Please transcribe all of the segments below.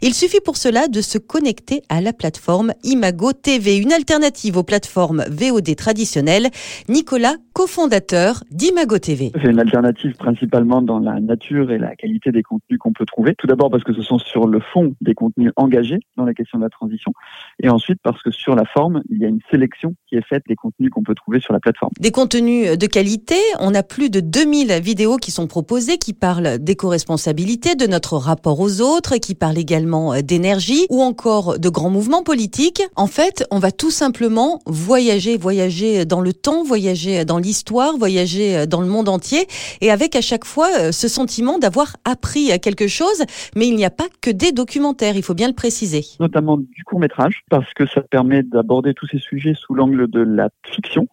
Il suffit pour cela de se connecter à la plateforme Imago TV, une alternative aux plateformes VOD traditionnelles. Nicolas, cofondateur d'Imago TV. C'est une alternative principalement dans la nature et la qualité des contenus qu'on peut trouver. Tout d'abord parce que ce sont sur le fond des contenus engagés dans la question de la transition. Et ensuite parce que sur la forme, il y a une sélection qui est faite des contenus qu'on peut trouver sur la plateforme. Des contenus de qualité. On a plus de 2000 vidéos qui sont proposées, qui parlent d'éco-responsabilité, de notre rapport aux autres, qui parlent également euh, d'énergie ou encore de grands mouvements politiques. En fait, on va tout simplement voyager, voyager dans le temps, voyager dans l'histoire, voyager dans le monde entier et avec à chaque fois euh, ce sentiment d'avoir appris quelque chose. Mais il n'y a pas que des documentaires, il faut bien le préciser. Notamment du court métrage parce que ça permet d'aborder tous ces sujets sous l'angle de la fiction.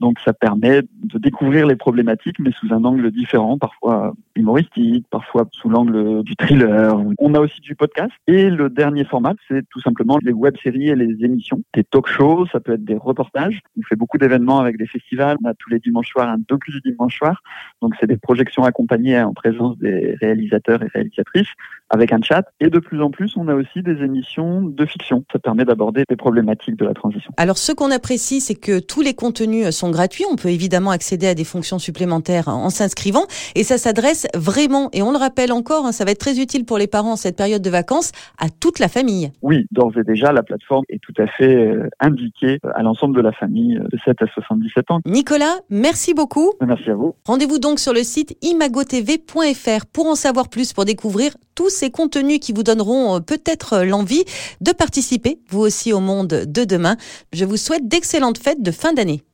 Donc ça permet de découvrir les problématiques mais sous un angle différent, parfois humoristique, parfois sous l'angle du thriller. On a aussi du podcast et le dernier format, c'est tout simplement les web-séries et les émissions, des talk-shows, ça peut être des reportages. On fait beaucoup d'événements avec des festivals. On a tous les dimanches soirs un docu du dimanche soir. Donc c'est des projections accompagnées en présence des réalisateurs et réalisatrices avec un chat. Et de plus en plus, on a aussi des émissions de fiction. Ça permet d'aborder des problématiques de la transition. Alors ce qu'on apprécie, c'est que tous les contenus sont gratuits. On peut évidemment accéder à des fonctions supplémentaires en s'inscrivant. Et ça s'adresse vraiment, et on le rappelle encore, hein, ça va être très utile pour les parents en cette période de vacances à toute la famille. Oui, d'ores et déjà, la plateforme est tout à fait euh, indiquée à l'ensemble de la famille euh, de 7 à 77 ans. Nicolas, merci beaucoup. Merci à vous. Rendez-vous donc sur le site imagotv.fr pour en savoir plus, pour découvrir tous ces contenus qui vous donneront euh, peut-être l'envie de participer, vous aussi, au monde de demain. Je vous souhaite d'excellentes fêtes de fin d'année.